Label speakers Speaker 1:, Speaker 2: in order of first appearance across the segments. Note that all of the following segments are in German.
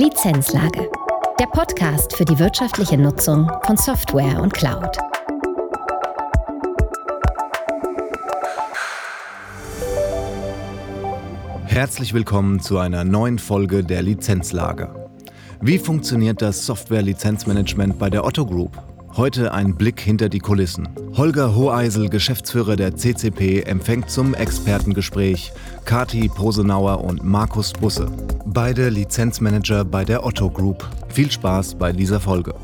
Speaker 1: Lizenzlage. Der Podcast für die wirtschaftliche Nutzung von Software und Cloud.
Speaker 2: Herzlich willkommen zu einer neuen Folge der Lizenzlage. Wie funktioniert das Software-Lizenzmanagement bei der Otto Group? Heute ein Blick hinter die Kulissen. Holger Hoheisel, Geschäftsführer der CCP, empfängt zum Expertengespräch Kati Posenauer und Markus Busse, beide Lizenzmanager bei der Otto Group. Viel Spaß bei dieser Folge.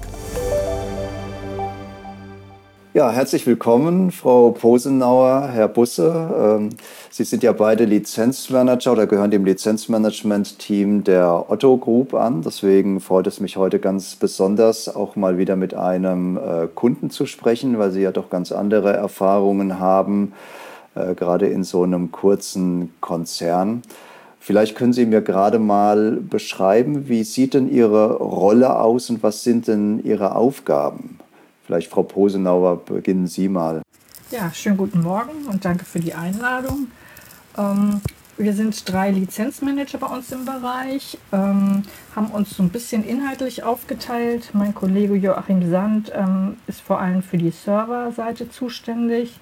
Speaker 3: Ja, herzlich willkommen, Frau Posenauer, Herr Busse. Ähm, Sie sind ja beide Lizenzmanager oder gehören dem Lizenzmanagement-Team der Otto Group an. Deswegen freut es mich heute ganz besonders, auch mal wieder mit einem äh, Kunden zu sprechen, weil Sie ja doch ganz andere Erfahrungen haben, äh, gerade in so einem kurzen Konzern. Vielleicht können Sie mir gerade mal beschreiben, wie sieht denn Ihre Rolle aus und was sind denn Ihre Aufgaben? Vielleicht, Frau Posenauer, beginnen Sie mal.
Speaker 4: Ja, schönen guten Morgen und danke für die Einladung. Ähm, wir sind drei Lizenzmanager bei uns im Bereich, ähm, haben uns so ein bisschen inhaltlich aufgeteilt. Mein Kollege Joachim Sand ähm, ist vor allem für die Serverseite zuständig.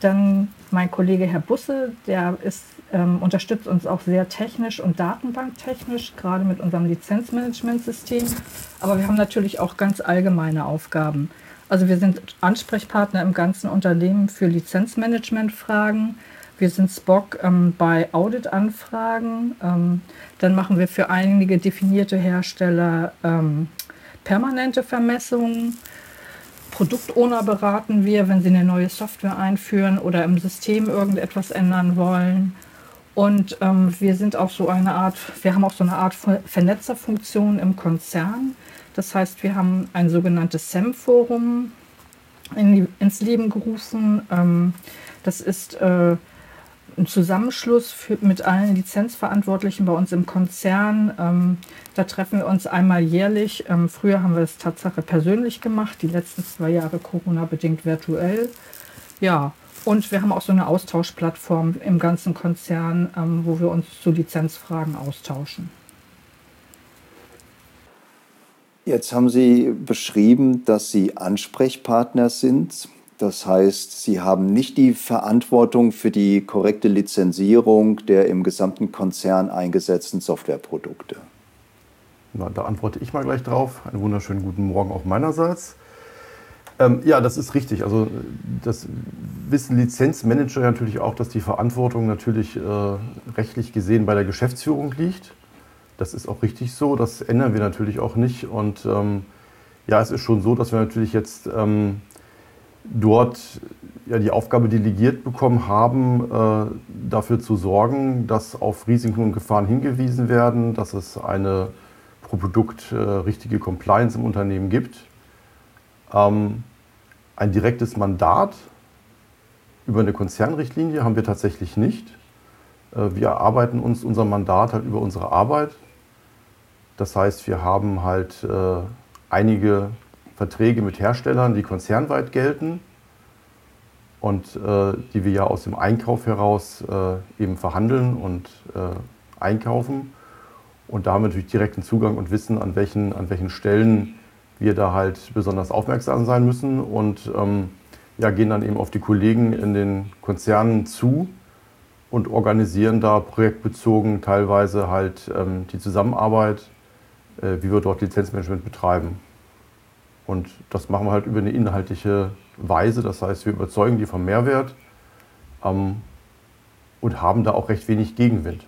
Speaker 4: Dann mein Kollege Herr Busse, der ist, ähm, unterstützt uns auch sehr technisch und datenbanktechnisch, gerade mit unserem Lizenzmanagementsystem. Aber wir haben natürlich auch ganz allgemeine Aufgaben. Also wir sind Ansprechpartner im ganzen Unternehmen für Lizenzmanagementfragen. Wir sind Spock ähm, bei Auditanfragen. Ähm, dann machen wir für einige definierte Hersteller ähm, permanente Vermessungen. Produktowner beraten wir, wenn sie eine neue Software einführen oder im System irgendetwas ändern wollen. Und ähm, wir sind auch so eine Art, wir haben auch so eine Art Vernetzerfunktion im Konzern. Das heißt, wir haben ein sogenanntes SEM-Forum in ins Leben gerufen. Ähm, das ist äh, ein Zusammenschluss für, mit allen Lizenzverantwortlichen bei uns im Konzern. Ähm, da treffen wir uns einmal jährlich. Ähm, früher haben wir es Tatsache persönlich gemacht, die letzten zwei Jahre Corona-bedingt virtuell. Ja, und wir haben auch so eine Austauschplattform im ganzen Konzern, ähm, wo wir uns zu Lizenzfragen austauschen.
Speaker 3: Jetzt haben Sie beschrieben, dass Sie Ansprechpartner sind. Das heißt, Sie haben nicht die Verantwortung für die korrekte Lizenzierung der im gesamten Konzern eingesetzten Softwareprodukte.
Speaker 5: Na, da antworte ich mal gleich drauf. Einen wunderschönen guten Morgen auch meinerseits. Ähm, ja, das ist richtig. Also das wissen Lizenzmanager natürlich auch, dass die Verantwortung natürlich äh, rechtlich gesehen bei der Geschäftsführung liegt. Das ist auch richtig so, das ändern wir natürlich auch nicht. Und ähm, ja, es ist schon so, dass wir natürlich jetzt ähm, dort ja, die Aufgabe delegiert bekommen haben, äh, dafür zu sorgen, dass auf Risiken und Gefahren hingewiesen werden, dass es eine pro Produkt äh, richtige Compliance im Unternehmen gibt. Ähm, ein direktes Mandat über eine Konzernrichtlinie haben wir tatsächlich nicht. Äh, wir erarbeiten uns unser Mandat halt über unsere Arbeit. Das heißt, wir haben halt äh, einige Verträge mit Herstellern, die konzernweit gelten und äh, die wir ja aus dem Einkauf heraus äh, eben verhandeln und äh, einkaufen. Und da haben wir natürlich direkten Zugang und wissen, an welchen, an welchen Stellen wir da halt besonders aufmerksam sein müssen und ähm, ja, gehen dann eben auf die Kollegen in den Konzernen zu und organisieren da projektbezogen teilweise halt ähm, die Zusammenarbeit wie wir dort Lizenzmanagement betreiben. Und das machen wir halt über eine inhaltliche Weise. Das heißt, wir überzeugen die vom Mehrwert ähm, und haben da auch recht wenig Gegenwind.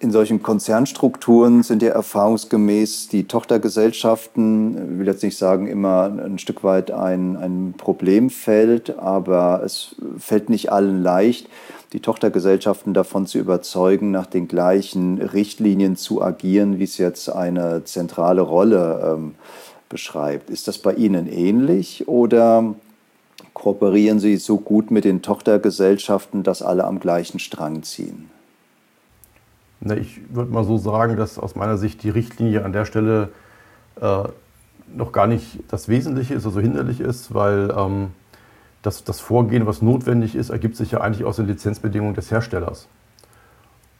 Speaker 3: In solchen Konzernstrukturen sind ja erfahrungsgemäß die Tochtergesellschaften, ich will jetzt nicht sagen, immer ein Stück weit ein, ein Problemfeld, aber es fällt nicht allen leicht, die Tochtergesellschaften davon zu überzeugen, nach den gleichen Richtlinien zu agieren, wie es jetzt eine zentrale Rolle ähm, beschreibt. Ist das bei Ihnen ähnlich oder kooperieren Sie so gut mit den Tochtergesellschaften, dass alle am gleichen Strang ziehen?
Speaker 5: Na, ich würde mal so sagen, dass aus meiner Sicht die Richtlinie an der Stelle äh, noch gar nicht das Wesentliche ist, also hinderlich ist, weil ähm, das, das Vorgehen, was notwendig ist, ergibt sich ja eigentlich aus den Lizenzbedingungen des Herstellers.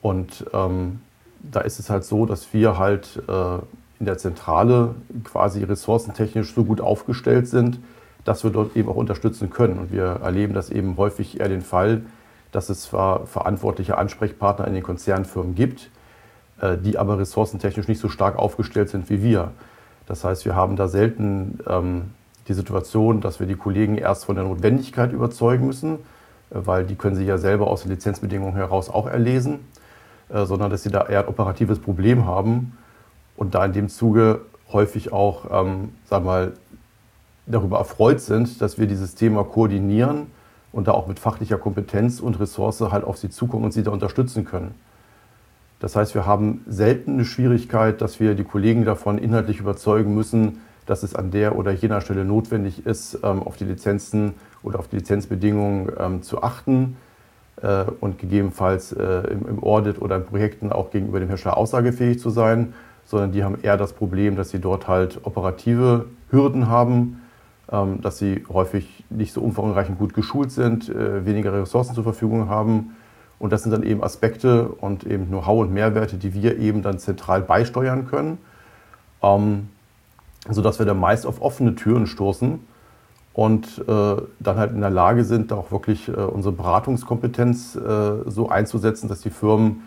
Speaker 5: Und ähm, da ist es halt so, dass wir halt äh, in der Zentrale quasi ressourcentechnisch so gut aufgestellt sind, dass wir dort eben auch unterstützen können. Und wir erleben das eben häufig eher den Fall, dass es zwar verantwortliche Ansprechpartner in den Konzernfirmen gibt, äh, die aber ressourcentechnisch nicht so stark aufgestellt sind wie wir. Das heißt, wir haben da selten ähm, die Situation, dass wir die Kollegen erst von der Notwendigkeit überzeugen müssen, äh, weil die können sie ja selber aus den Lizenzbedingungen heraus auch erlesen, äh, sondern dass sie da eher ein operatives Problem haben und da in dem Zuge häufig auch, ähm, wir mal, darüber erfreut sind, dass wir dieses Thema koordinieren und da auch mit fachlicher Kompetenz und Ressource halt auf sie zukommen und sie da unterstützen können. Das heißt, wir haben selten eine Schwierigkeit, dass wir die Kollegen davon inhaltlich überzeugen müssen, dass es an der oder jener Stelle notwendig ist, ähm, auf die Lizenzen oder auf die Lizenzbedingungen ähm, zu achten äh, und gegebenenfalls äh, im Audit oder in Projekten auch gegenüber dem Hersteller aussagefähig zu sein, sondern die haben eher das Problem, dass sie dort halt operative Hürden haben, ähm, dass sie häufig nicht so umfangreich gut geschult sind, äh, weniger Ressourcen zur Verfügung haben. Und das sind dann eben Aspekte und eben Know-how und Mehrwerte, die wir eben dann zentral beisteuern können, ähm, sodass wir dann meist auf offene Türen stoßen und äh, dann halt in der Lage sind, auch wirklich äh, unsere Beratungskompetenz äh, so einzusetzen, dass die Firmen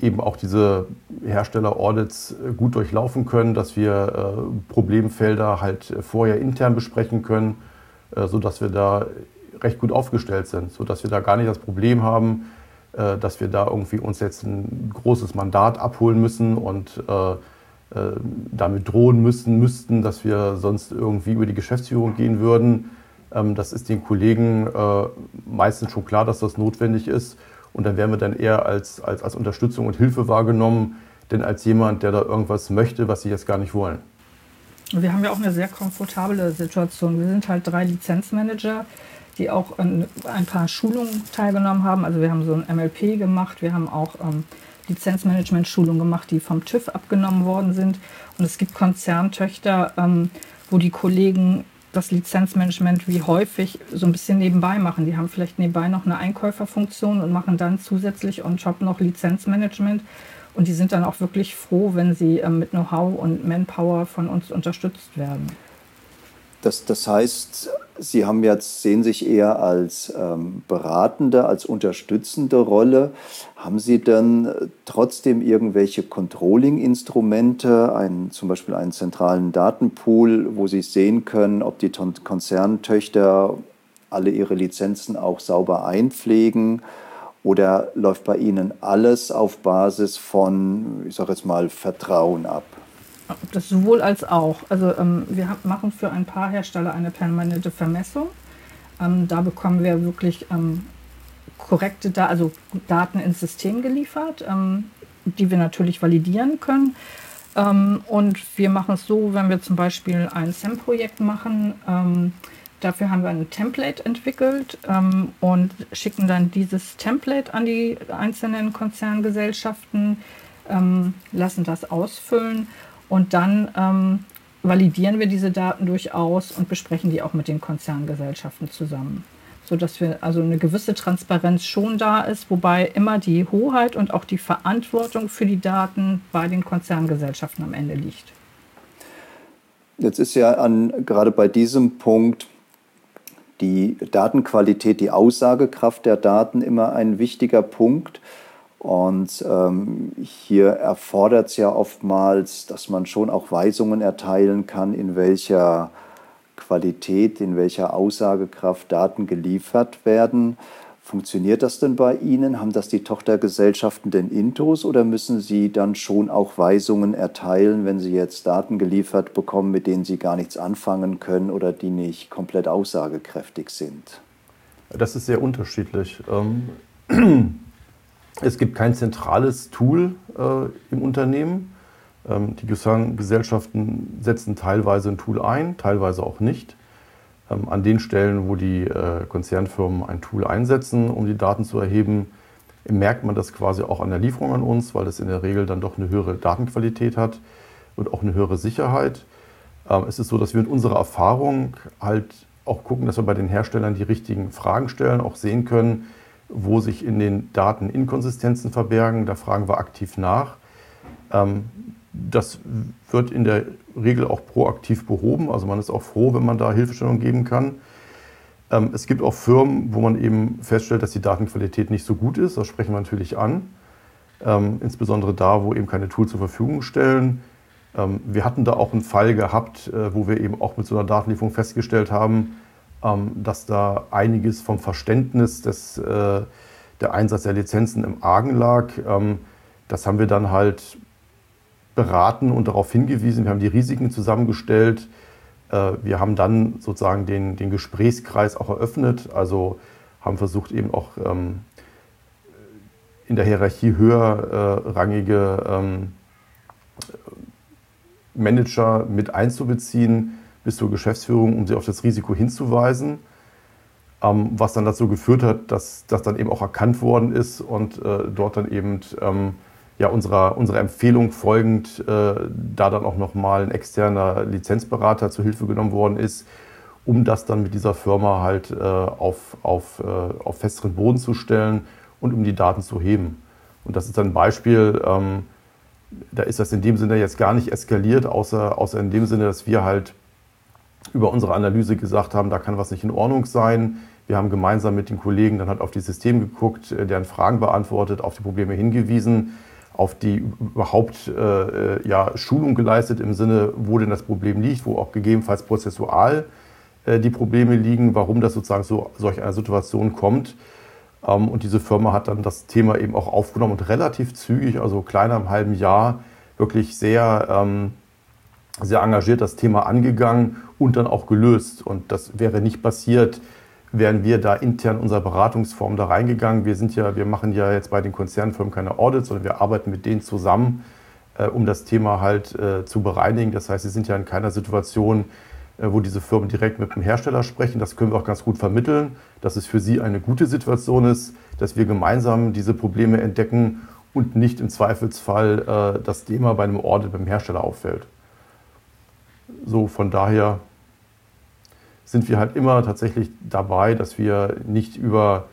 Speaker 5: eben auch diese Hersteller-Audits äh, gut durchlaufen können, dass wir äh, Problemfelder halt vorher intern besprechen können, äh, sodass wir da recht gut aufgestellt sind, sodass wir da gar nicht das Problem haben, äh, dass wir da irgendwie uns jetzt ein großes Mandat abholen müssen und damit drohen müssen, müssten, dass wir sonst irgendwie über die Geschäftsführung gehen würden. Ähm, das ist den Kollegen äh, meistens schon klar, dass das notwendig ist. Und dann werden wir dann eher als, als, als Unterstützung und Hilfe wahrgenommen, denn als jemand, der da irgendwas möchte, was sie jetzt gar nicht wollen.
Speaker 4: Wir haben ja auch eine sehr komfortable Situation. Wir sind halt drei Lizenzmanager, die auch an ein paar Schulungen teilgenommen haben. Also wir haben so ein MLP gemacht, wir haben auch ähm, Lizenzmanagement-Schulungen gemacht, die vom TÜV abgenommen worden sind. Und es gibt Konzerntöchter, ähm, wo die Kollegen das Lizenzmanagement wie häufig so ein bisschen nebenbei machen. Die haben vielleicht nebenbei noch eine Einkäuferfunktion und machen dann zusätzlich on top noch Lizenzmanagement. Und die sind dann auch wirklich froh, wenn sie ähm, mit Know-how und Manpower von uns unterstützt werden.
Speaker 3: Das, das heißt, Sie haben jetzt, sehen sich eher als ähm, beratende, als unterstützende Rolle. Haben Sie denn äh, trotzdem irgendwelche Controlling-Instrumente, zum Beispiel einen zentralen Datenpool, wo Sie sehen können, ob die Konzerntöchter alle ihre Lizenzen auch sauber einpflegen? Oder läuft bei Ihnen alles auf Basis von, ich sage jetzt mal, Vertrauen ab?
Speaker 4: Das sowohl als auch. Also ähm, wir machen für ein paar Hersteller eine permanente Vermessung. Ähm, da bekommen wir wirklich ähm, korrekte da also Daten ins System geliefert, ähm, die wir natürlich validieren können. Ähm, und wir machen es so, wenn wir zum Beispiel ein SEM-Projekt machen, ähm, dafür haben wir ein Template entwickelt und schicken dann dieses Template an die einzelnen Konzerngesellschaften, lassen das ausfüllen und dann ähm, validieren wir diese Daten durchaus und besprechen die auch mit den Konzerngesellschaften zusammen. Sodass wir also eine gewisse Transparenz schon da ist, wobei immer die Hoheit und auch die Verantwortung für die Daten bei den Konzerngesellschaften am Ende liegt.
Speaker 3: Jetzt ist ja an, gerade bei diesem Punkt die Datenqualität, die Aussagekraft der Daten immer ein wichtiger Punkt. Und ähm, hier erfordert es ja oftmals, dass man schon auch Weisungen erteilen kann, in welcher Qualität, in welcher Aussagekraft Daten geliefert werden. Funktioniert das denn bei Ihnen? Haben das die Tochtergesellschaften denn Intos oder müssen Sie dann schon auch Weisungen erteilen, wenn Sie jetzt Daten geliefert bekommen, mit denen Sie gar nichts anfangen können oder die nicht komplett aussagekräftig sind?
Speaker 5: Das ist sehr unterschiedlich. Ähm es gibt kein zentrales Tool äh, im Unternehmen. Ähm, die Gesellschaften setzen teilweise ein Tool ein, teilweise auch nicht. Ähm, an den Stellen, wo die äh, Konzernfirmen ein Tool einsetzen, um die Daten zu erheben, merkt man das quasi auch an der Lieferung an uns, weil es in der Regel dann doch eine höhere Datenqualität hat und auch eine höhere Sicherheit. Ähm, es ist so, dass wir mit unserer Erfahrung halt auch gucken, dass wir bei den Herstellern die richtigen Fragen stellen, auch sehen können, wo sich in den Daten Inkonsistenzen verbergen. Da fragen wir aktiv nach. Ähm, das wird in der Regel auch proaktiv behoben. Also man ist auch froh, wenn man da Hilfestellung geben kann. Ähm, es gibt auch Firmen, wo man eben feststellt, dass die Datenqualität nicht so gut ist. Das sprechen wir natürlich an. Ähm, insbesondere da, wo eben keine Tools zur Verfügung stellen. wir hatten da auch einen Fall gehabt, äh, wo wir eben auch mit so einer Datenlieferung festgestellt haben, dass da einiges vom Verständnis des, äh, der Einsatz der Lizenzen im Argen lag. das haben wir dann halt beraten und darauf hingewiesen. Wir haben die Risiken zusammengestellt. Äh, wir haben dann sozusagen den, den Gesprächskreis auch eröffnet, also haben versucht eben auch ähm, in der Hierarchie höherrangige ähm, Manager mit einzubeziehen bis zur Geschäftsführung, um sie auf das Risiko hinzuweisen. Ähm, was dann dazu geführt hat, dass das dann eben auch erkannt worden ist und äh, dort dann eben ja, unserer, unserer Empfehlung folgend äh, da dann auch nochmal ein externer Lizenzberater zu Hilfe genommen worden ist, um das dann mit dieser Firma halt äh, auf, auf, äh, auf festeren Boden zu stellen und um die Daten zu heben. Und das ist ein Beispiel, ähm, da ist das in dem Sinne jetzt gar nicht eskaliert, außer, außer in dem Sinne, dass wir halt über unsere Analyse gesagt haben, da kann was nicht in Ordnung sein. Wir haben gemeinsam mit den Kollegen dann halt auf die Systeme geguckt, äh, deren Fragen beantwortet, auf die Probleme hingewiesen auf die überhaupt äh, ja, Schulung geleistet im Sinne, wo denn das Problem liegt, wo auch gegebenenfalls prozessual äh, die Probleme liegen, warum das sozusagen so solch einer Situation kommt. Ähm, und diese Firma hat dann das Thema eben auch aufgenommen und relativ zügig, also kleiner im halben Jahr, wirklich sehr, ähm, sehr engagiert das Thema angegangen und dann auch gelöst. Und das wäre nicht passiert, wären wir da intern unserer Beratungsform da reingegangen. Wir sind ja, wir machen ja jetzt bei den Konzernfirmen keine Audits, sondern wir arbeiten mit denen zusammen, äh, um das Thema halt äh, zu bereinigen. Das heißt, sie sind ja in keiner Situation, äh, wo diese Firmen direkt mit dem Hersteller sprechen. Das können wir auch ganz gut vermitteln, dass es für sie eine gute Situation ist, dass wir gemeinsam diese Probleme entdecken und nicht im Zweifelsfall äh, das Thema bei einem Audit beim Hersteller auffällt. So, von daher sind wir halt immer tatsächlich dabei, dass wir nicht über,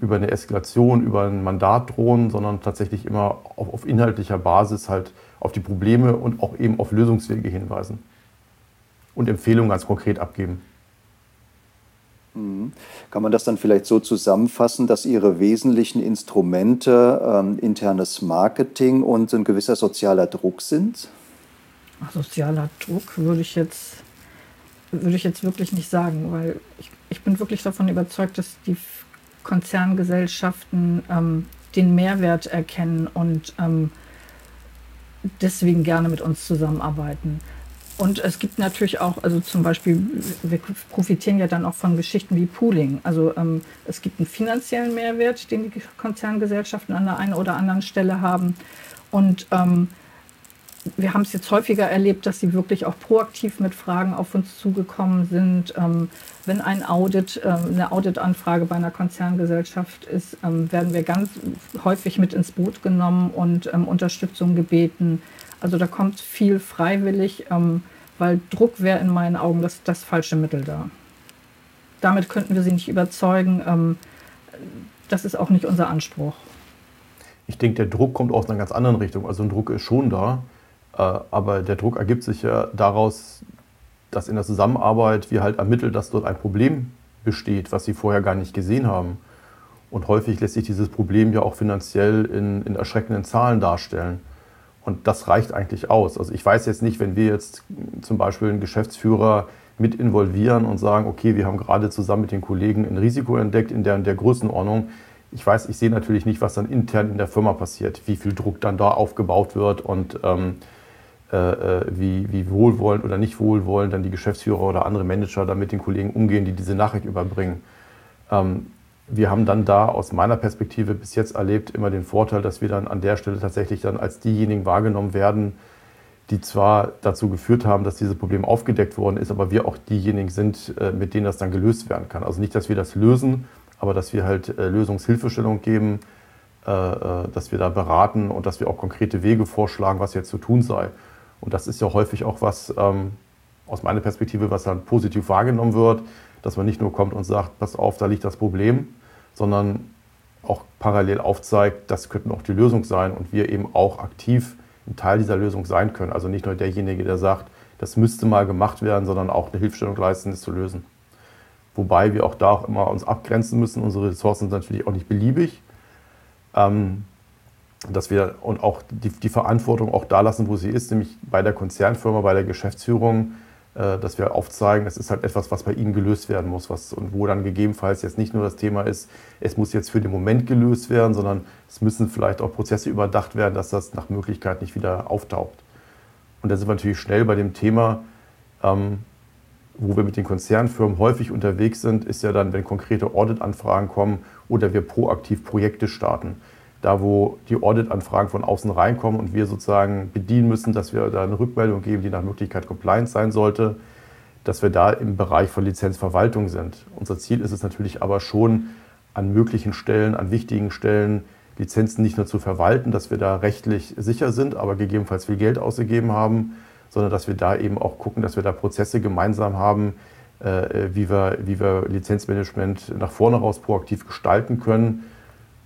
Speaker 5: über eine Eskalation, über ein Mandat drohen, sondern tatsächlich immer auf, auf inhaltlicher Basis halt auf die Probleme und auch eben auf Lösungswege hinweisen und Empfehlungen ganz konkret abgeben.
Speaker 3: Mhm. Kann man das dann vielleicht so zusammenfassen, dass Ihre wesentlichen Instrumente ähm, internes Marketing und ein gewisser sozialer Druck sind?
Speaker 4: Sozialer Druck würde ich jetzt würde ich jetzt wirklich nicht sagen, weil ich, ich bin wirklich davon überzeugt, dass die Konzerngesellschaften ähm, den Mehrwert erkennen und ähm, deswegen gerne mit uns zusammenarbeiten. Und es gibt natürlich auch, also zum Beispiel, wir profitieren ja dann auch von Geschichten wie Pooling. Also ähm, es gibt einen finanziellen Mehrwert, den die Konzerngesellschaften an der einen oder anderen Stelle haben. Und ähm, wir haben es jetzt häufiger erlebt, dass sie wirklich auch proaktiv mit Fragen auf uns zugekommen sind. Ähm, wenn ein Audit, äh, eine Auditanfrage bei einer Konzerngesellschaft ist, ähm, werden wir ganz häufig mit ins Boot genommen und ähm, Unterstützung gebeten. Also da kommt viel freiwillig, ähm, weil Druck wäre in meinen Augen das, das falsche Mittel da. Damit könnten wir sie nicht überzeugen. Ähm, das ist auch nicht unser Anspruch.
Speaker 5: Ich denke, der Druck kommt aus einer ganz anderen Richtung. Also ein Druck ist schon da. Äh, aber der Druck ergibt sich ja daraus, dass in der Zusammenarbeit wir halt ermitteln, dass dort ein Problem besteht, was sie vorher gar nicht gesehen haben. Und häufig lässt sich dieses Problem ja auch finanziell in, in erschreckenden Zahlen darstellen. Und das reicht eigentlich aus. Also ich weiß jetzt nicht, wenn wir jetzt zum Beispiel einen Geschäftsführer mit involvieren und sagen, okay, wir haben gerade zusammen mit den Kollegen ein Risiko entdeckt in der, in der Größenordnung. Ich weiß, ich sehe natürlich nicht, was dann intern in der Firma passiert, wie viel Druck dann da aufgebaut wird und ähm, äh, äh, wie, wie wohlwollend oder nicht wohlwollend dann die Geschäftsführer oder andere Manager da mit den Kollegen umgehen, die diese Nachricht überbringen. Ähm, wir haben dann da aus meiner Perspektive bis jetzt erlebt immer den Vorteil, dass wir dann an der Stelle tatsächlich dann als diejenigen wahrgenommen werden, die zwar dazu geführt haben, dass dieses Problem aufgedeckt worden ist, aber wir auch diejenigen sind, äh, mit denen das dann gelöst werden kann. Also nicht, dass wir das lösen, aber dass wir halt Lösungshilfestellung geben, dass wir da beraten und dass wir auch konkrete Wege vorschlagen, was jetzt zu tun sei. Und das ist ja häufig auch was, ähm, aus meiner Perspektive, was dann positiv wahrgenommen wird, dass man nicht nur kommt und sagt, pass auf, da liegt das Problem, sondern auch parallel aufzeigt, das könnte auch die Lösung sein und wir eben auch aktiv ein Teil dieser Lösung sein können. Also nicht nur derjenige, der sagt, das müsste mal gemacht werden, sondern auch eine Hilfestellung leisten, das zu lösen. Wobei wir auch da auch immer uns abgrenzen müssen. Unsere Ressourcen sind natürlich auch nicht beliebig. Ähm, dass wir und auch die, die, Verantwortung auch da lassen, wo sie ist, nämlich bei der Konzernfirma, bei der Geschäftsführung, äh, dass wir aufzeigen, das ist halt etwas, was bei ihnen gelöst werden muss, was, und wo dann gegebenenfalls jetzt nicht nur das Thema ist, es muss jetzt für den Moment gelöst werden, sondern es müssen vielleicht auch Prozesse überdacht werden, dass das nach Möglichkeit nicht wieder auftaucht. Und da sind wir natürlich schnell bei dem Thema, ähm, wo wir mit den Konzernfirmen häufig unterwegs sind, ist ja dann, wenn konkrete Audit-Anfragen kommen oder wir proaktiv Projekte starten. Da, wo die Audit-Anfragen von außen reinkommen und wir sozusagen bedienen müssen, dass wir da eine Rückmeldung geben, die nach Möglichkeit compliant sein sollte, dass wir da im Bereich von Lizenzverwaltung sind. Unser Ziel ist es natürlich aber schon, an möglichen Stellen, an wichtigen Stellen Lizenzen nicht nur zu verwalten, dass wir da rechtlich sicher sind, aber gegebenenfalls viel Geld ausgegeben haben, sondern dass wir da eben auch gucken, dass wir da Prozesse gemeinsam haben, äh, wie, wir, wie wir Lizenzmanagement nach vorne raus proaktiv gestalten können,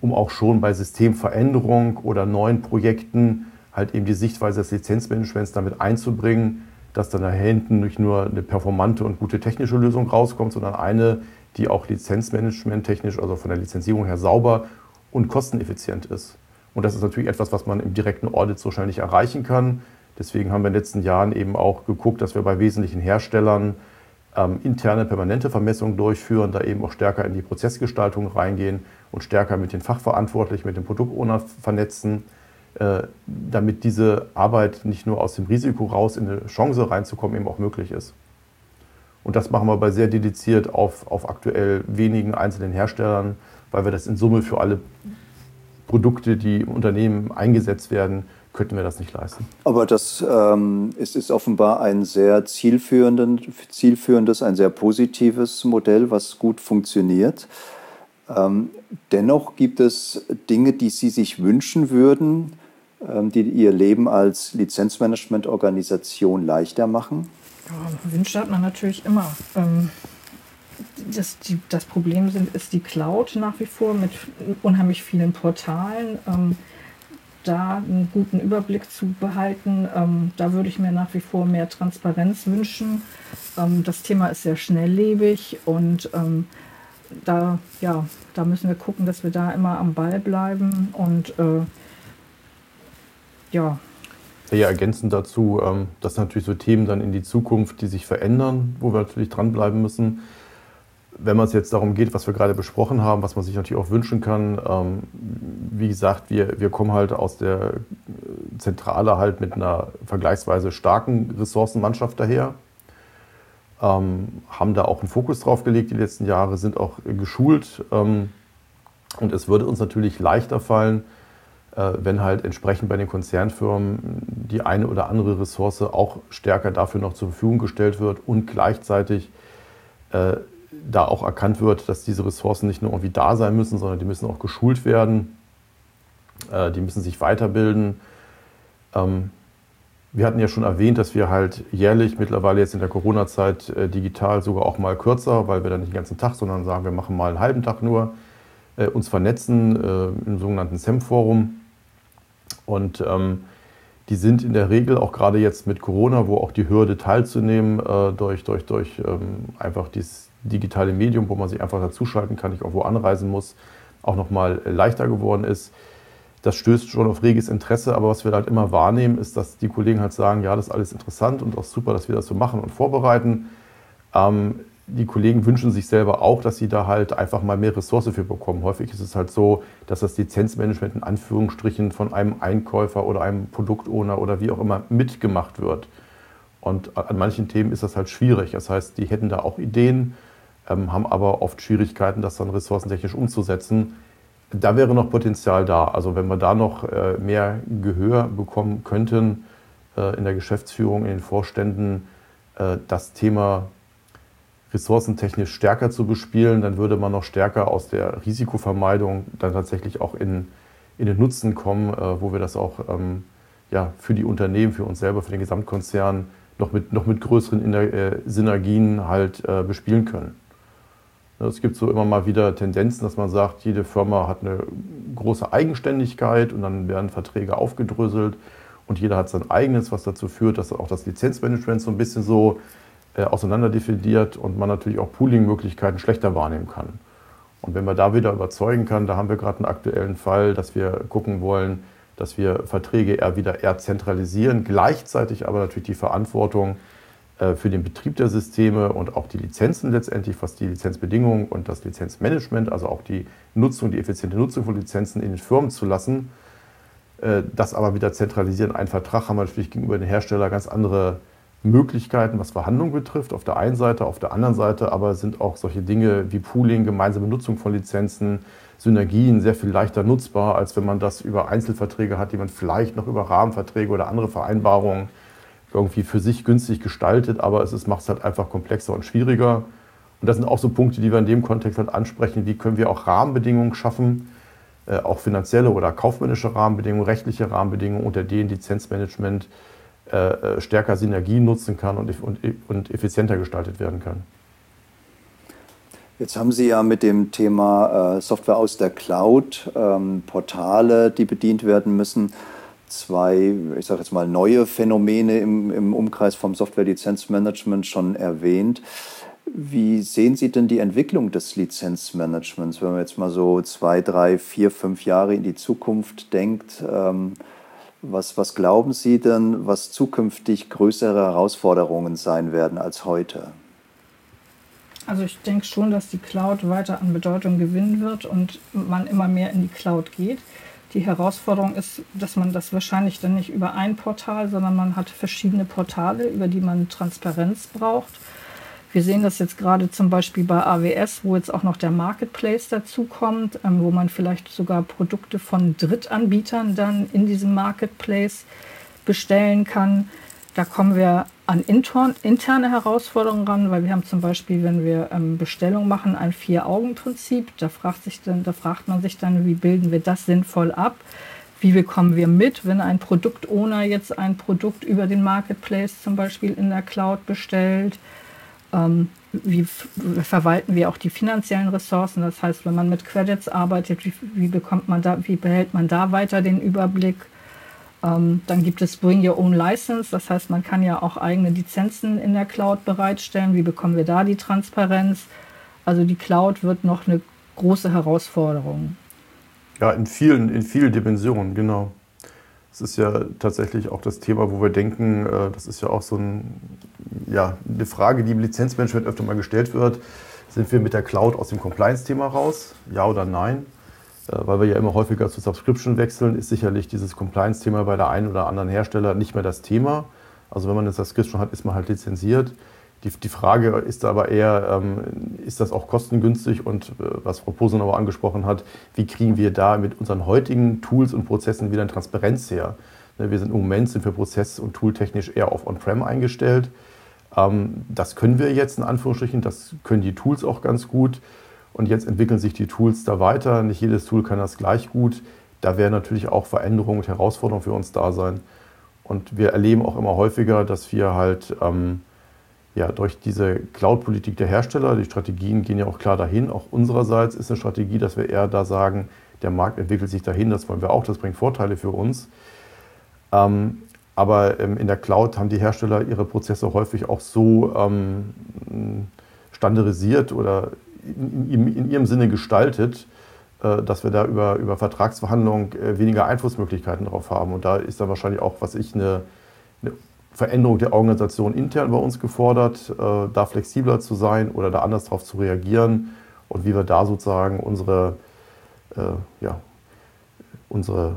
Speaker 5: um auch schon bei Systemveränderung oder neuen Projekten halt eben die Sichtweise des Lizenzmanagements damit einzubringen, dass dann da hinten nicht nur eine performante und gute technische Lösung rauskommt, sondern eine, die auch Lizenzmanagement technisch, also von der Lizenzierung her sauber und kosteneffizient ist. Und das ist natürlich etwas, was man im direkten Audit so schnell nicht erreichen kann. Deswegen haben wir in den letzten Jahren eben auch geguckt, dass wir bei wesentlichen Herstellern ähm, interne permanente Vermessungen durchführen, da eben auch stärker in die Prozessgestaltung reingehen und stärker mit den Fachverantwortlichen, mit dem Produktowner vernetzen, äh, damit diese Arbeit nicht nur aus dem Risiko raus in eine Chance reinzukommen eben auch möglich ist. Und das machen wir bei sehr dediziert auf, auf aktuell wenigen einzelnen Herstellern, weil wir das in Summe für alle Produkte, die im Unternehmen eingesetzt werden, könnten wir das nicht leisten.
Speaker 3: Aber das ähm, ist, ist offenbar ein sehr zielführendes, ein sehr positives Modell, was gut funktioniert. Ähm, dennoch gibt es Dinge, die Sie sich wünschen würden, ähm, die Ihr Leben als Lizenzmanagement-Organisation leichter machen?
Speaker 4: Ja, Wünsche hat man natürlich immer. Ähm, das, die, das Problem sind, ist die Cloud nach wie vor mit unheimlich vielen Portalen. Da einen guten Überblick zu behalten. Ähm, da würde ich mir nach wie vor mehr Transparenz wünschen. Ähm, das Thema ist sehr schnelllebig und ähm, da, ja, da müssen wir gucken, dass wir da immer am Ball bleiben und äh, ja.
Speaker 5: Ja, ergänzend dazu, ähm, das sind natürlich so Themen dann in die Zukunft, die sich verändern, wo wir natürlich dranbleiben müssen wenn man es jetzt darum geht, was wir gerade besprochen haben, was man sich natürlich auch wünschen kann, ähm, wie gesagt, wir, wir kommen halt aus der Zentrale halt mit einer vergleichsweise starken Ressourcenmannschaft daher, ähm, haben da auch einen Fokus drauf gelegt die letzten Jahre, sind auch geschult ähm, und es würde uns natürlich leichter fallen, äh, wenn halt entsprechend bei den Konzernfirmen die eine oder andere Ressource auch stärker dafür noch zur Verfügung gestellt wird und gleichzeitig äh, da auch erkannt wird, dass diese Ressourcen nicht nur irgendwie da sein müssen, sondern die müssen auch geschult werden, äh, die müssen sich weiterbilden. Ähm, wir hatten ja schon erwähnt, dass wir halt jährlich mittlerweile jetzt in der Corona-Zeit äh, digital sogar auch mal kürzer, weil wir dann nicht den ganzen Tag, sondern sagen, wir machen mal einen halben Tag nur, äh, uns vernetzen im sogenannten SEM-Forum. Und ähm, die sind in der Regel auch gerade jetzt mit Corona, wo auch die Hürde teilzunehmen durch, durch, durch ähm, einfach dieses, digitale Medium, wo man sich einfach dazuschalten kann, nicht irgendwo anreisen muss, auch nochmal leichter geworden ist. Das stößt schon auf reges Interesse, aber was wir halt immer wahrnehmen, ist, dass die Kollegen halt sagen, ja, das ist alles interessant und auch super, dass wir das so machen und vorbereiten. Ähm, die Kollegen wünschen sich selber auch, dass sie da halt einfach mal mehr Ressource für bekommen. Häufig ist es halt so, dass das Lizenzmanagement in Anführungsstrichen von einem Einkäufer oder einem Produktowner oder wie auch immer mitgemacht wird. Und an manchen Themen ist das halt schwierig. Das heißt, die hätten da auch Ideen, haben aber oft Schwierigkeiten, das dann ressourcentechnisch umzusetzen. Da wäre noch Potenzial da. Also wenn wir da noch äh, mehr Gehör bekommen könnten äh, in der Geschäftsführung, in den Vorständen, äh, das Thema ressourcentechnisch stärker zu bespielen, dann würde man noch stärker aus der Risikovermeidung dann tatsächlich auch in, in den Nutzen kommen, wo wir das auch ähm, ja, für die Unternehmen, für uns selber, für den Gesamtkonzern noch mit, noch mit größeren Synergien halt bespielen können. Es gibt so immer mal wieder Tendenzen, dass man sagt, jede Firma hat eine große Eigenständigkeit und dann werden Verträge aufgedröselt und jeder hat sein eigenes, was dazu führt, dass auch das Lizenzmanagement so ein bisschen so äh, auseinanderdefiniert und man natürlich auch Pooling-Möglichkeiten schlechter wahrnehmen kann. Und wenn wir da wieder überzeugen kann, da haben wir gerade einen aktuellen Fall, dass wir gucken wollen, dass wir Verträge eher wieder eher zentralisieren, gleichzeitig aber natürlich die Verantwortung für den Betrieb der Systeme und auch die Lizenzen letztendlich, was die Lizenzbedingungen und das Lizenzmanagement, also auch die Nutzung, die effiziente Nutzung von Lizenzen in den Firmen zu lassen. Äh, das aber wieder zentralisieren. Ein Vertrag haben wir natürlich gegenüber den Herstellern ganz andere Möglichkeiten, was Verhandlungen betrifft, auf der einen Seite, auf der anderen Seite aber sind auch solche Dinge wie Pooling, gemeinsame Nutzung von Lizenzen, Synergien sehr viel leichter nutzbar, als wenn man das über Einzelverträge hat, die man vielleicht noch über Rahmenverträge oder andere Vereinbarungen irgendwie für sich günstig gestaltet, aber es macht es halt einfach komplexer und schwieriger. Und das sind auch so Punkte, die wir in dem Kontext halt ansprechen. Wie können wir auch Rahmenbedingungen schaffen, äh, auch finanzielle oder kaufmännische Rahmenbedingungen, rechtliche Rahmenbedingungen, unter denen Lizenzmanagement äh, äh, stärker Synergien nutzen kann und, und, und effizienter gestaltet werden kann.
Speaker 3: Jetzt haben Sie ja mit dem Thema äh, Software aus der Cloud, ähm, Portale, die bedient werden müssen, zwei, ich sage jetzt mal, neue Phänomene im, im Umkreis vom Software-Lizenzmanagement schon erwähnt. Wie sehen Sie denn die Entwicklung des Lizenzmanagements, wenn man jetzt mal so zwei, drei, vier, fünf Jahre in die Zukunft denkt? Ähm, was, was glauben Sie denn, was zukünftig größere Herausforderungen sein werden als heute?
Speaker 4: Also ich denke schon, dass die Cloud weiter an Bedeutung gewinnen wird und man immer mehr in die Cloud geht. Die Herausforderung ist, dass man das wahrscheinlich dann nicht über ein Portal, sondern man hat verschiedene Portale, über die man Transparenz braucht. Wir sehen das jetzt gerade zum Beispiel bei AWS, wo jetzt auch noch der Marketplace dazukommt, ähm, wo man vielleicht sogar Produkte von Drittanbietern dann in diesem Marketplace bestellen kann. Da kommen wir an intern, interne Herausforderungen ran, weil wir haben zum Beispiel, wenn wir ähm, Bestellungen machen, ein Vier-Augen-Prinzip. Da, fragt da fragt man sich dann, wie bilden wir das sinnvoll ab? Wie bekommen wir mit, wenn ein Produktowner jetzt ein Produkt über den Marketplace zum Beispiel in der Cloud bestellt? Ähm, wie verwalten wir auch die finanziellen Ressourcen? Das heißt, wenn man mit Credits arbeitet, wie, wie bekommt man da, wie behält man da weiter den Überblick? Ähm, dann gibt es Bring Your Own License, das heißt, man kann ja auch eigene Lizenzen in der Cloud bereitstellen. Wie bekommen wir da die Transparenz? Also die Cloud wird noch eine große Herausforderung.
Speaker 5: Ja, in vielen, in vielen Dimensionen, genau. Das ist ja tatsächlich auch das Thema, wo wir denken, äh, das ist ja auch so ein, ja, eine Frage, die im Lizenzmanagement öfter mal gestellt wird. Sind wir mit der Cloud aus dem Compliance-Thema raus? Ja oder nein? Äh, weil wir ja immer häufiger zu Subscription wechseln, ist sicherlich dieses Compliance-Thema bei der einen oder anderen Hersteller nicht mehr das Thema. Also wenn man eine Subscription hat, ist man halt lizenziert. Die, die Frage ist aber eher, ähm, ist das auch kostengünstig und äh, was Frau Posenauer angesprochen hat, wie kriegen wir da mit unseren heutigen Tools und Prozessen wieder eine Transparenz her? Ne, wir sind im Moment sind wir prozess- und tooltechnisch eher auf On-Prem eingestellt. Ähm, das können wir jetzt in Anführungsstrichen, das können die Tools auch ganz gut. Und jetzt entwickeln sich die Tools da weiter. Nicht jedes Tool kann das gleich gut. Da werden natürlich auch Veränderungen und Herausforderungen für uns da sein. Und wir erleben auch immer häufiger, dass wir halt ähm, ja, durch diese Cloud-Politik der Hersteller, die Strategien gehen ja auch klar dahin. Auch unsererseits ist eine Strategie, dass wir eher da sagen, der Markt entwickelt sich dahin, das wollen wir auch, das bringt Vorteile für uns. Ähm, aber ähm, in der Cloud haben die Hersteller ihre Prozesse häufig auch so ähm, standardisiert oder in, in, ihrem Sinne gestaltet, äh, dass wir da über, über Vertragsverhandlungen äh, weniger Einflussmöglichkeiten drauf haben. Und da ist dann wahrscheinlich auch, was ich, eine, eine Veränderung der Organisation intern bei uns gefordert, äh, da flexibler zu sein oder da anders darauf zu reagieren und wie wir da sozusagen unsere, ja, unsere,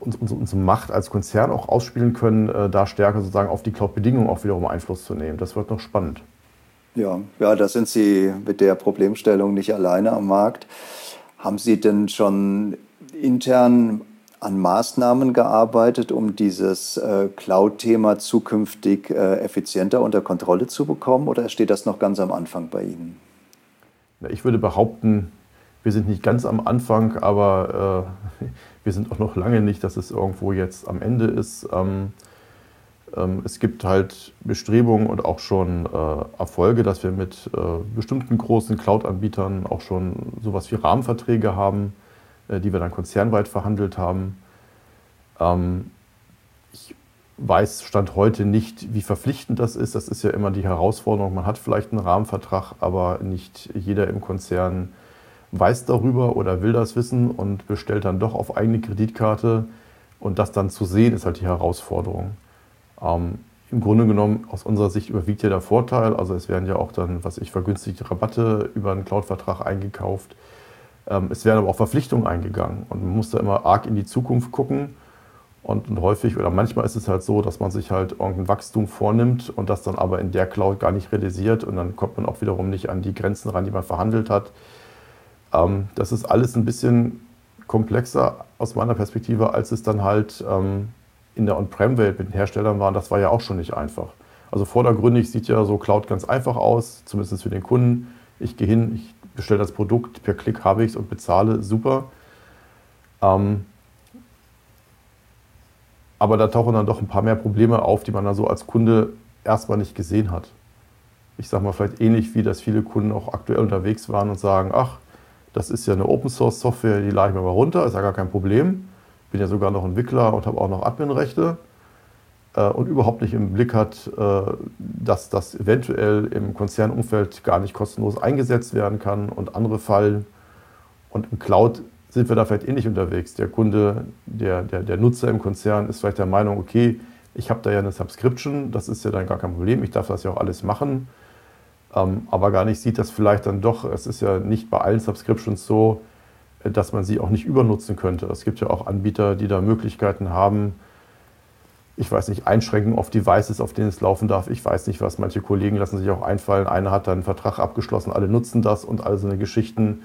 Speaker 5: unsere, Macht als Konzern auch ausspielen können, da stärker sozusagen auf die Cloud-Bedingungen auch wiederum Einfluss zu nehmen. Das wird noch spannend.
Speaker 3: Ja, ja, da sind Sie mit der Problemstellung nicht alleine am Markt. Haben Sie denn schon intern an Maßnahmen gearbeitet, um dieses äh, Cloud-Thema zukünftig äh, effizienter unter Kontrolle zu bekommen oder steht das noch ganz am Anfang bei Ihnen?
Speaker 5: Ich würde behaupten, wir sind nicht ganz am Anfang, aber äh, wir sind auch noch lange nicht, dass es irgendwo jetzt am Ende ist. Ähm, es gibt halt Bestrebungen und auch schon äh, Erfolge, dass wir mit äh, bestimmten großen Cloud-Anbietern auch schon sowas wie Rahmenverträge haben, äh, die wir dann konzernweit verhandelt haben. Ähm, ich weiß Stand heute nicht, wie verpflichtend das ist. Das ist ja immer die Herausforderung. Man hat vielleicht einen Rahmenvertrag, aber nicht jeder im Konzern weiß darüber oder will das wissen und bestellt dann doch auf eigene Kreditkarte. Und das dann zu sehen, ist halt die Herausforderung. Ähm, Im Grunde genommen, aus unserer Sicht überwiegt ja der Vorteil. Also es werden ja auch dann, was ich, vergünstigte Rabatte über einen Cloud-Vertrag eingekauft. Ähm, es werden aber auch Verpflichtungen eingegangen. Und man muss da immer arg in die Zukunft gucken. Und, und, häufig oder manchmal ist es halt so, dass man sich halt irgendein Wachstum vornimmt und das dann aber in der Cloud gar nicht realisiert und dann kommt man auch wiederum nicht an die Grenzen ran, die man verhandelt hat. Ähm, das ist alles ein bisschen komplexer aus meiner Perspektive, als es dann halt ähm, in der On-Prem-Welt mit den Herstellern war. Das war ja auch schon nicht einfach. Also vordergründig sieht ja so Cloud ganz einfach aus, zumindest für den Kunden. Ich gehe hin, ich bestelle das Produkt, per Klick habe ich es und bezahle, super. Ähm, aber da tauchen dann doch ein paar mehr Probleme auf, die man dann so als Kunde erstmal nicht gesehen hat. Ich sage mal vielleicht ähnlich wie das viele Kunden auch aktuell unterwegs waren und sagen, ach, das ist ja eine Open Source Software, die lade ich mir mal runter, ist ja gar kein Problem. Bin ja sogar noch Entwickler und habe auch noch Adminrechte äh, und überhaupt nicht im Blick hat, äh, dass das eventuell im Konzernumfeld gar nicht kostenlos eingesetzt werden kann und andere Fallen. Und im Cloud sind wir da vielleicht ähnlich unterwegs. Der Kunde, der, der, der Nutzer im Konzern ist vielleicht der Meinung, okay, ich habe da ja eine Subscription, das ist ja dann gar kein Problem, ich darf das ja auch alles machen, ähm, aber gar nicht sieht das vielleicht dann doch, es ist ja nicht bei allen Subscriptions so, dass man sie auch nicht übernutzen könnte. Es gibt ja auch Anbieter, die da Möglichkeiten haben, ich weiß nicht, Einschränkungen auf Devices, auf denen es laufen darf. Ich weiß nicht, was manche Kollegen lassen sich auch einfallen. Einer hat dann einen Vertrag abgeschlossen, alle nutzen das und all so eine Geschichten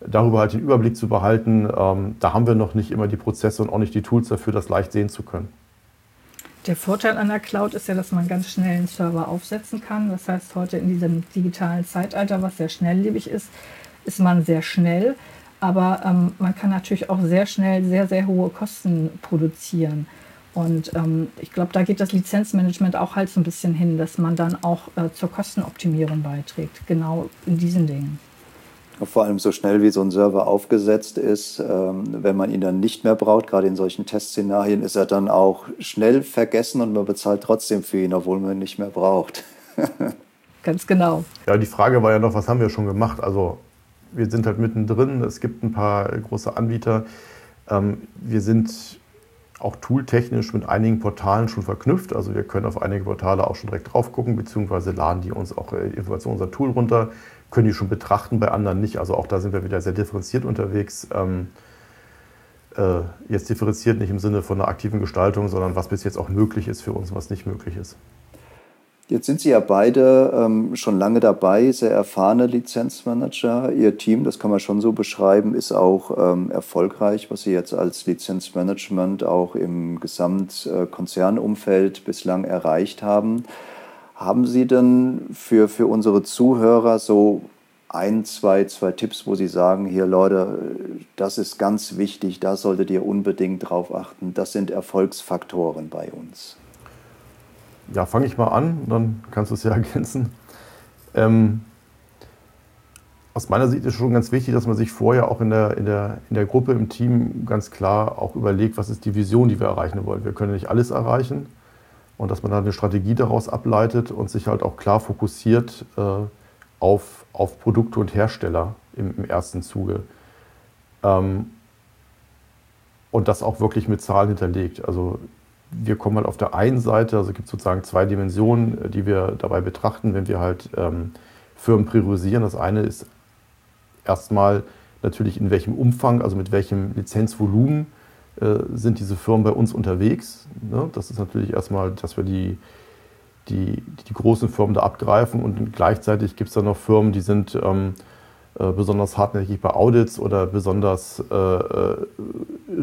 Speaker 5: darüber halt den Überblick zu behalten, ähm, da haben wir noch nicht immer die Prozesse und auch nicht die Tools dafür, das leicht sehen zu können.
Speaker 4: Der Vorteil an der Cloud ist ja, dass man ganz schnell einen Server aufsetzen kann. Das heißt, heute in diesem digitalen Zeitalter, was sehr schnelllebig ist, ist man sehr schnell. Aber ähm, man kann natürlich auch sehr schnell sehr, sehr hohe Kosten produzieren. Und ähm, ich glaube, da geht das Lizenzmanagement auch halt so ein bisschen hin, dass man dann auch äh, zur Kostenoptimierung beiträgt, genau in diesen Dingen.
Speaker 3: Vor allem so schnell wie so ein Server aufgesetzt ist, ähm, wenn man ihn dann nicht mehr braucht, gerade in solchen Testszenarien, ist er dann auch schnell vergessen und man bezahlt trotzdem für ihn, obwohl man ihn nicht mehr braucht.
Speaker 4: Ganz genau.
Speaker 5: Ja, die Frage war ja noch, was haben wir schon gemacht? Also wir sind halt mittendrin, es gibt ein paar große Anbieter. Ähm, wir sind auch tooltechnisch mit einigen Portalen schon verknüpft. Also wir können auf einige Portale auch schon direkt drauf gucken, beziehungsweise laden die uns auch äh, Informationen unser Tool runter können die schon betrachten, bei anderen nicht. Also auch da sind wir wieder sehr differenziert unterwegs. Ähm, äh, jetzt differenziert nicht im Sinne von einer aktiven Gestaltung, sondern was bis jetzt auch möglich ist für uns, was nicht möglich ist.
Speaker 3: Jetzt sind Sie ja beide ähm, schon lange dabei, sehr erfahrene Lizenzmanager. Ihr Team, das kann man schon so beschreiben, ist auch ähm, erfolgreich, was Sie jetzt als Lizenzmanagement auch im Gesamtkonzernumfeld bislang erreicht haben. Haben Sie denn für, für unsere Zuhörer so ein, zwei, zwei Tipps, wo Sie sagen, hier Leute, das ist ganz wichtig, da solltet ihr unbedingt drauf achten, das sind Erfolgsfaktoren bei uns?
Speaker 5: Ja, fange ich mal an, dann kannst du es ja ergänzen. Ähm, aus meiner Sicht ist schon ganz wichtig, dass man sich vorher auch in der, in, der, in der Gruppe, im Team ganz klar auch überlegt, was ist die Vision, die wir erreichen wollen. Wir können nicht alles erreichen und dass man dann eine Strategie daraus ableitet und sich halt auch klar fokussiert äh, auf, auf Produkte und Hersteller im, im ersten Zuge. Ähm, und das auch wirklich mit Zahlen hinterlegt. Also wir kommen halt auf der einen Seite, also es gibt sozusagen zwei Dimensionen, äh, die wir dabei betrachten, wenn wir halt ähm, Firmen priorisieren. Das eine ist erstmal natürlich in welchem Umfang, also mit welchem Lizenzvolumen äh, sind diese Firmen bei uns unterwegs. Ne? Das ist natürlich erstmal, dass wir die, die, die großen Firmen da abgreifen und gleichzeitig gibt es dann noch Firmen, die sind ähm, äh, besonders hartnäckig bei Audits oder besonders äh, äh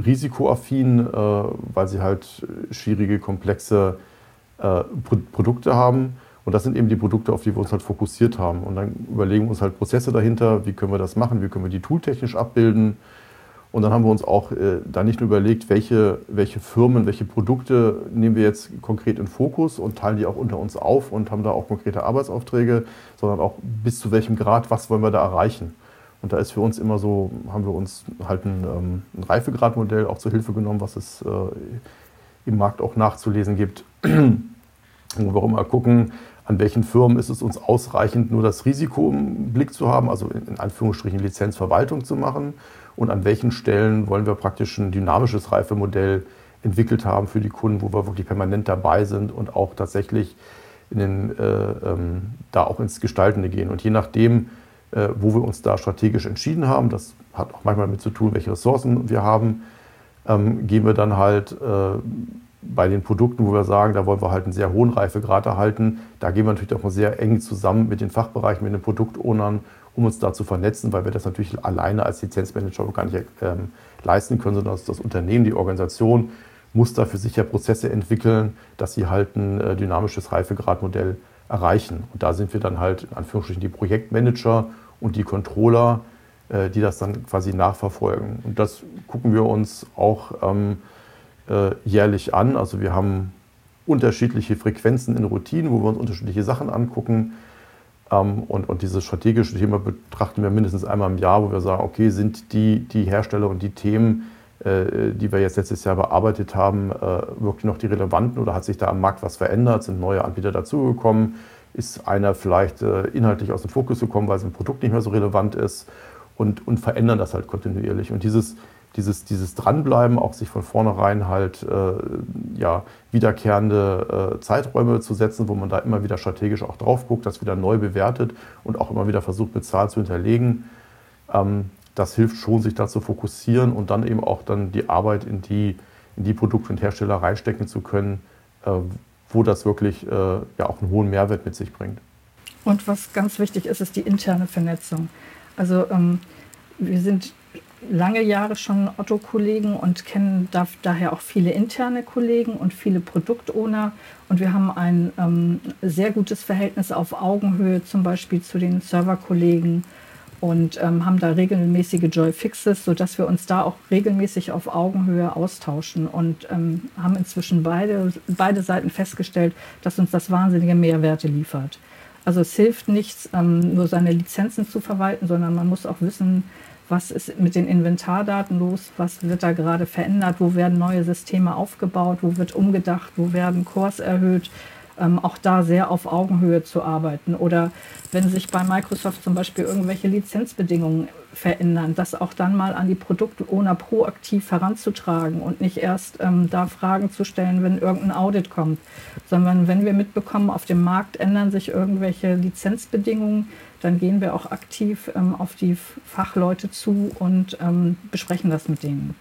Speaker 5: risikoaffin, äh, weil sie halt schwierige, komplexe äh, Pro Produkte haben. Und das sind eben die Produkte, auf die wir uns halt fokussiert haben. Und dann überlegen wir uns halt Prozesse dahinter, wie können wir das machen, wie können wir die tooltechnisch abbilden Und dann haben wir uns auch äh, da nicht nur überlegt, welche, welche Firmen, welche Produkte nehmen wir jetzt konkret in Fokus und teilen die auch unter uns auf und haben da auch konkrete Arbeitsaufträge, sondern auch bis zu welchem Grad, was wollen wir da erreichen. Und da ist für uns immer so, haben wir uns halt ein, ähm, ein Reifegradmodell auch zur Hilfe genommen, was es äh, im Markt auch nachzulesen gibt. Wo wir auch immer gucken, an welchen Firmen ist es uns ausreichend, nur das Risiko im Blick zu haben, also in Anführungsstrichen Lizenzverwaltung zu machen und an welchen Stellen wollen wir praktisch ein dynamisches Reifemodell entwickelt haben für die Kunden, wo wir wirklich permanent dabei sind und auch tatsächlich den, äh, ähm, da auch ins Gestaltende gehen. Und je nachdem, äh, wo wir uns da strategisch entschieden haben, das hat auch manchmal damit zu tun, welche Ressourcen wir haben, ähm, gehen wir dann halt äh, bei den Produkten, wo wir sagen, da wollen wir halt einen sehr hohen Reifegrad erhalten, da gehen wir natürlich auch sehr eng zusammen mit den Fachbereichen, mit den Produktownern um uns da zu vernetzen, weil wir das natürlich alleine als Lizenzmanager gar nicht ähm, leisten können, sondern das, Unternehmen, die Organisation muss da für sich ja Prozesse entwickeln, dass sie halt ein äh, dynamisches Reifegradmodell erreichen. Und da sind wir dann halt in Anführungsstrichen die Projektmanager und die Controller, äh, die das dann quasi nachverfolgen. Und das gucken wir uns auch ähm, äh, jährlich an. Also wir haben unterschiedliche Frequenzen in Routinen, wo wir uns unterschiedliche Sachen angucken. Ähm, und, und dieses strategische Thema betrachten wir mindestens einmal im Jahr, wo wir sagen, okay, sind die, die Hersteller und die Themen, äh, die wir jetzt letztes Jahr bearbeitet haben, äh, wirklich noch die relevanten oder hat sich da am Markt was verändert? Sind neue Anbieter dazugekommen? Ist einer vielleicht äh, inhaltlich aus dem Fokus gekommen, weil sein Produkt nicht mehr so relevant ist? Und, und verändern das halt kontinuierlich. Und dieses, dieses, dieses Dranbleiben, auch sich von vornherein halt äh, ja, wiederkehrende äh, Zeiträume zu setzen, wo man da immer wieder strategisch auch drauf guckt, das wieder neu bewertet und auch immer wieder versucht, mit Zahlen zu hinterlegen. Ähm, das hilft schon, sich da zu fokussieren und dann eben auch dann die Arbeit in die, in die Produkte und Hersteller reinstecken zu können, äh, wo das wirklich äh, ja auch einen hohen Mehrwert mit sich bringt.
Speaker 4: Und was ganz wichtig ist, ist die interne Vernetzung. Also ähm, wir sind lange Jahre schon Otto-Kollegen und kennen da, daher auch viele interne Kollegen und viele Produktowner. Und wir haben ein ähm, sehr gutes Verhältnis auf Augenhöhe, zum Beispiel zu den Serverkollegen und ähm, haben da regelmäßige Joy Fixes, sodass wir uns da auch regelmäßig auf Augenhöhe austauschen und ähm, haben inzwischen beide, beide Seiten festgestellt, dass uns das wahnsinnige Mehrwerte liefert. Also es hilft nichts, ähm, nur seine Lizenzen zu verwalten, sondern man muss auch wissen, was ist mit den Inventardaten los, was wird da gerade verändert, wo werden neue Systeme aufgebaut, wo wird umgedacht, wo werden Cores erhöht. Ähm, auch da sehr auf Augenhöhe zu arbeiten. Oder wenn sich bei Microsoft zum Beispiel irgendwelche Lizenzbedingungen verändern, das auch dann mal an die Produktowner proaktiv heranzutragen und nicht erst ähm, da Fragen zu stellen, wenn irgendein Audit kommt, sondern wenn wir mitbekommen, auf dem Markt ändern sich irgendwelche Lizenzbedingungen, dann gehen wir auch aktiv ähm, auf die Fachleute zu und ähm, besprechen das mit denen.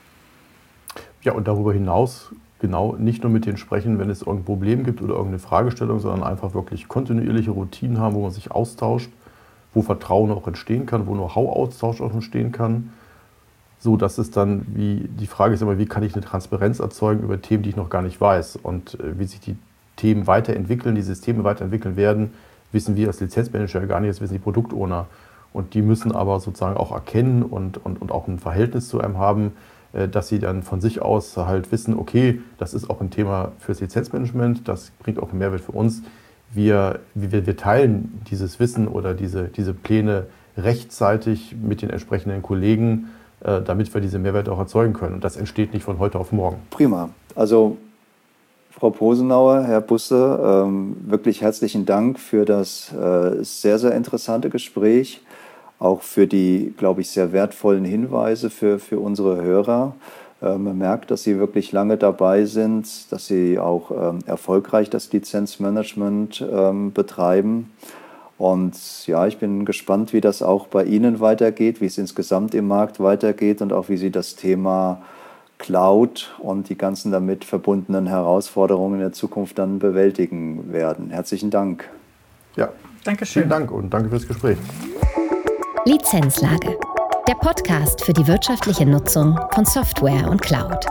Speaker 5: Ja, und darüber hinaus genau nicht nur mit denen sprechen, wenn es irgendein Problem gibt oder irgendeine Fragestellung, sondern einfach wirklich kontinuierliche Routinen haben, wo man sich austauscht, wo Vertrauen auch entstehen kann, wo Know-how-Austausch auch entstehen kann. So dass es dann, wie die Frage ist immer, wie kann ich eine Transparenz erzeugen über Themen, die ich noch gar nicht weiß und äh, wie sich die Themen weiterentwickeln, die Systeme weiterentwickeln werden, wissen wir als Lizenzmanager gar nicht, das wissen die Produktowner. Und die müssen aber sozusagen auch erkennen und, und, und auch ein Verhältnis zu einem haben, äh, dass sie dann von sich aus halt wissen, okay, das ist auch ein Thema fürs Lizenzmanagement, das bringt auch einen Mehrwert für uns. Wir, wir, wir teilen dieses Wissen oder diese, diese Pläne rechtzeitig mit den entsprechenden Kollegen, äh, damit wir diese Mehrwerte auch erzeugen können. Und das entsteht nicht von heute auf morgen.
Speaker 3: Prima. Also Frau Posenauer, Herr Busse, ähm, wirklich herzlichen Dank für das äh, sehr, sehr interessante Gespräch, auch für die, glaube ich, sehr wertvollen Hinweise für, für unsere Hörer. Äh, man merkt, dass Sie wirklich lange dabei sind, dass Sie auch ähm, erfolgreich das Lizenzmanagement ähm, betreiben. Und ja, ich bin gespannt, wie das auch bei Ihnen weitergeht, wie es insgesamt im Markt weitergeht und auch wie Sie das Thema Cloud und die ganzen damit verbundenen Herausforderungen in der Zukunft dann bewältigen werden. Herzlichen Dank.
Speaker 5: Ja, Dankeschön. Vielen Dank und danke fürs Gespräch.
Speaker 1: Lizenzlage. Der Podcast für die wirtschaftliche Nutzung von Software und Cloud.